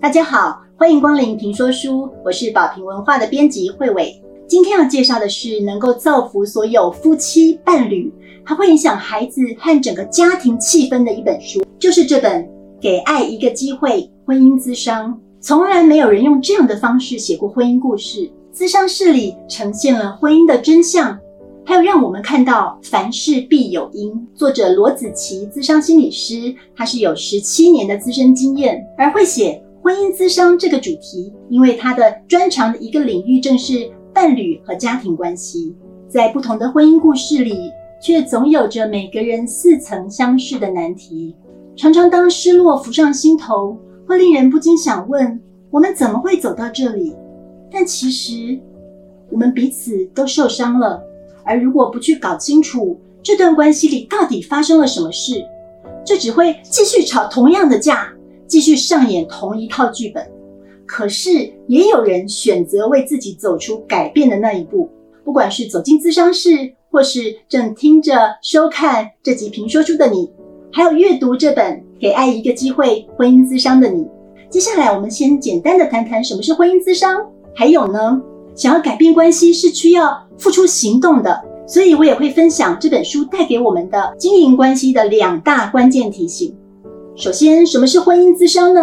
大家好，欢迎光临评说书，我是宝瓶文化的编辑慧伟。今天要介绍的是能够造福所有夫妻伴侣，还会影响孩子和整个家庭气氛的一本书，就是这本《给爱一个机会：婚姻咨商》。从来没有人用这样的方式写过婚姻故事，咨商室里呈现了婚姻的真相，还有让我们看到凡事必有因。作者罗子琪，咨商心理师，他是有十七年的资深经验，而会写。婚姻咨商这个主题，因为他的专长的一个领域正是伴侣和家庭关系，在不同的婚姻故事里，却总有着每个人似曾相识的难题。常常当失落浮上心头，会令人不禁想问：我们怎么会走到这里？但其实，我们彼此都受伤了。而如果不去搞清楚这段关系里到底发生了什么事，就只会继续吵同样的架。继续上演同一套剧本，可是也有人选择为自己走出改变的那一步。不管是走进咨商室，或是正听着收看这集评说书的你，还有阅读这本《给爱一个机会：婚姻咨商》的你，接下来我们先简单的谈谈什么是婚姻咨商。还有呢，想要改变关系是需要付出行动的，所以我也会分享这本书带给我们的经营关系的两大关键提醒。首先，什么是婚姻咨商呢？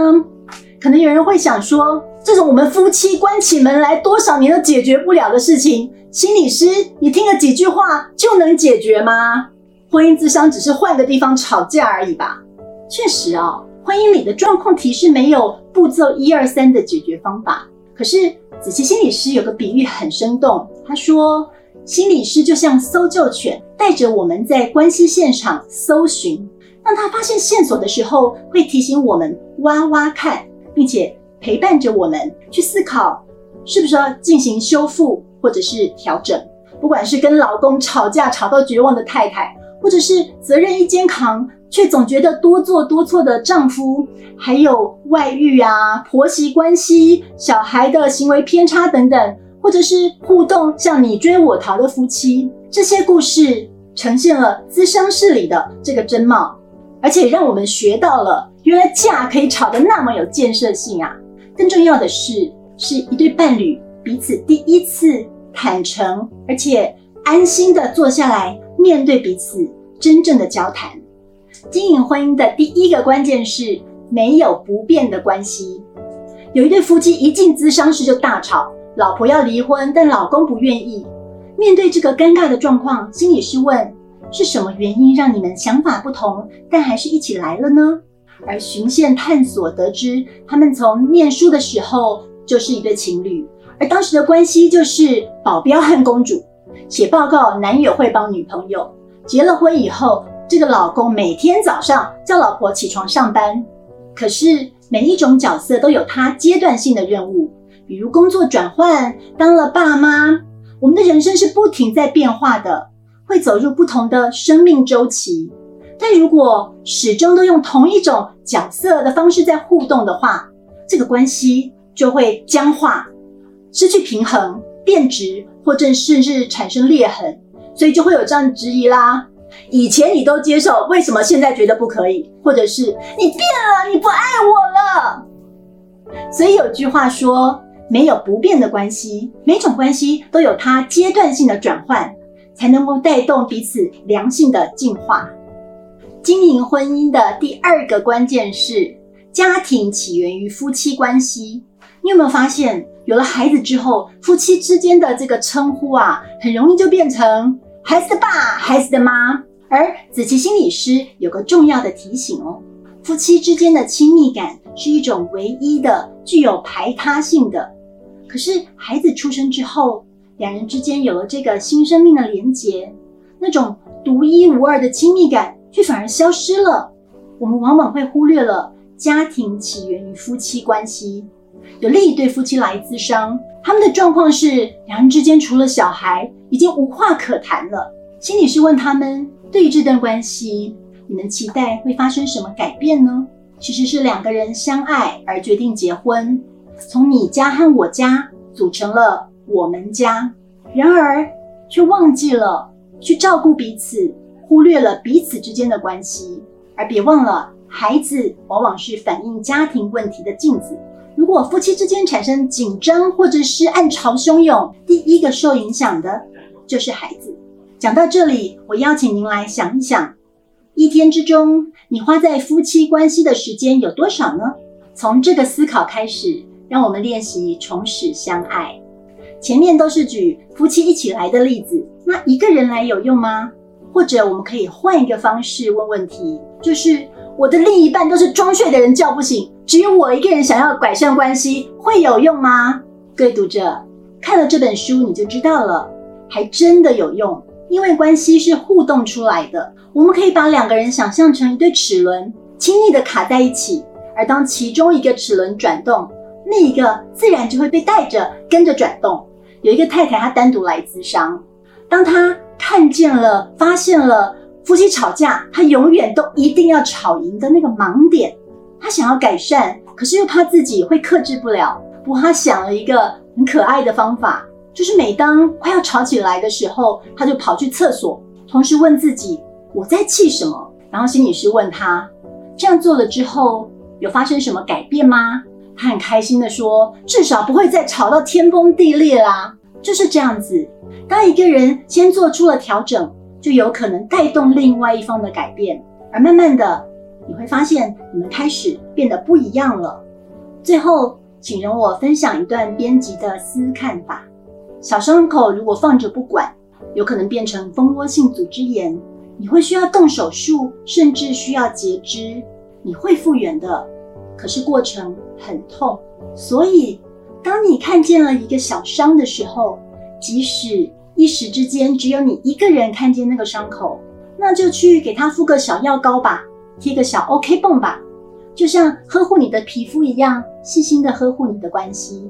可能有人会想说，这种我们夫妻关起门来多少年都解决不了的事情，心理师你听了几句话就能解决吗？婚姻咨商只是换个地方吵架而已吧？确实啊，婚姻里的状况提示没有步骤一二三的解决方法。可是子琪心理师有个比喻很生动，他说，心理师就像搜救犬，带着我们在关系现场搜寻。当他发现线索的时候，会提醒我们挖挖看，并且陪伴着我们去思考，是不是要进行修复或者是调整。不管是跟老公吵架吵到绝望的太太，或者是责任一肩扛却总觉得多做多错的丈夫，还有外遇啊、婆媳关系、小孩的行为偏差等等，或者是互动像你追我逃的夫妻，这些故事呈现了咨商室里的这个真貌。而且让我们学到了，原来架可以吵得那么有建设性啊！更重要的是，是一对伴侣彼此第一次坦诚，而且安心的坐下来面对彼此真正的交谈。经营婚姻的第一个关键是没有不变的关系。有一对夫妻一进咨商室就大吵，老婆要离婚，但老公不愿意。面对这个尴尬的状况，心理师问。是什么原因让你们想法不同，但还是一起来了呢？而循线探索得知，他们从念书的时候就是一对情侣，而当时的关系就是保镖和公主。写报告，男友会帮女朋友；结了婚以后，这个老公每天早上叫老婆起床上班。可是每一种角色都有他阶段性的任务，比如工作转换，当了爸妈，我们的人生是不停在变化的。会走入不同的生命周期，但如果始终都用同一种角色的方式在互动的话，这个关系就会僵化、失去平衡、变质，或者甚至产生裂痕。所以就会有这样质疑啦：以前你都接受，为什么现在觉得不可以？或者是你变了，你不爱我了？所以有句话说：没有不变的关系，每种关系都有它阶段性的转换。才能够带动彼此良性的进化。经营婚姻的第二个关键是，家庭起源于夫妻关系。你有没有发现，有了孩子之后，夫妻之间的这个称呼啊，很容易就变成孩子的爸、孩子的妈。而子琪心理师有个重要的提醒哦，夫妻之间的亲密感是一种唯一的、具有排他性的。可是孩子出生之后，两人之间有了这个新生命的连结，那种独一无二的亲密感却反而消失了。我们往往会忽略了家庭起源于夫妻关系。有另一对夫妻来自商，他们的状况是两人之间除了小孩，已经无话可谈了。心理师问他们：对于这段关系，你们期待会发生什么改变呢？其实是两个人相爱而决定结婚，从你家和我家组成了。我们家，然而却忘记了去照顾彼此，忽略了彼此之间的关系。而别忘了，孩子往往是反映家庭问题的镜子。如果夫妻之间产生紧张或者是暗潮汹涌，第一个受影响的就是孩子。讲到这里，我邀请您来想一想，一天之中你花在夫妻关系的时间有多少呢？从这个思考开始，让我们练习重拾相爱。前面都是举夫妻一起来的例子，那一个人来有用吗？或者我们可以换一个方式问问题，就是我的另一半都是装睡的人叫不醒。只有我一个人想要改善关系，会有用吗？各位读者看了这本书，你就知道了，还真的有用。因为关系是互动出来的，我们可以把两个人想象成一对齿轮，亲密的卡在一起。而当其中一个齿轮转动，另一个自然就会被带着跟着转动。有一个太太，她单独来咨商，当她看见了、发现了夫妻吵架，她永远都一定要吵赢的那个盲点。她想要改善，可是又怕自己会克制不了。不过她想了一个很可爱的方法，就是每当快要吵起来的时候，她就跑去厕所，同时问自己：“我在气什么？”然后心理师问她：“这样做了之后，有发生什么改变吗？”他很开心的说：“至少不会再吵到天崩地裂啦。”就是这样子，当一个人先做出了调整，就有可能带动另外一方的改变，而慢慢的。你会发现，你们开始变得不一样了。最后，请容我分享一段编辑的私看法：小伤口如果放着不管，有可能变成蜂窝性组织炎，你会需要动手术，甚至需要截肢。你会复原的，可是过程很痛。所以，当你看见了一个小伤的时候，即使一时之间只有你一个人看见那个伤口，那就去给他敷个小药膏吧。贴个小 OK 泵吧，就像呵护你的皮肤一样，细心的呵护你的关系，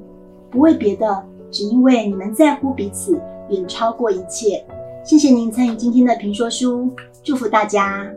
不为别的，只因为你们在乎彼此，远超过一切。谢谢您参与今天的评说书，祝福大家。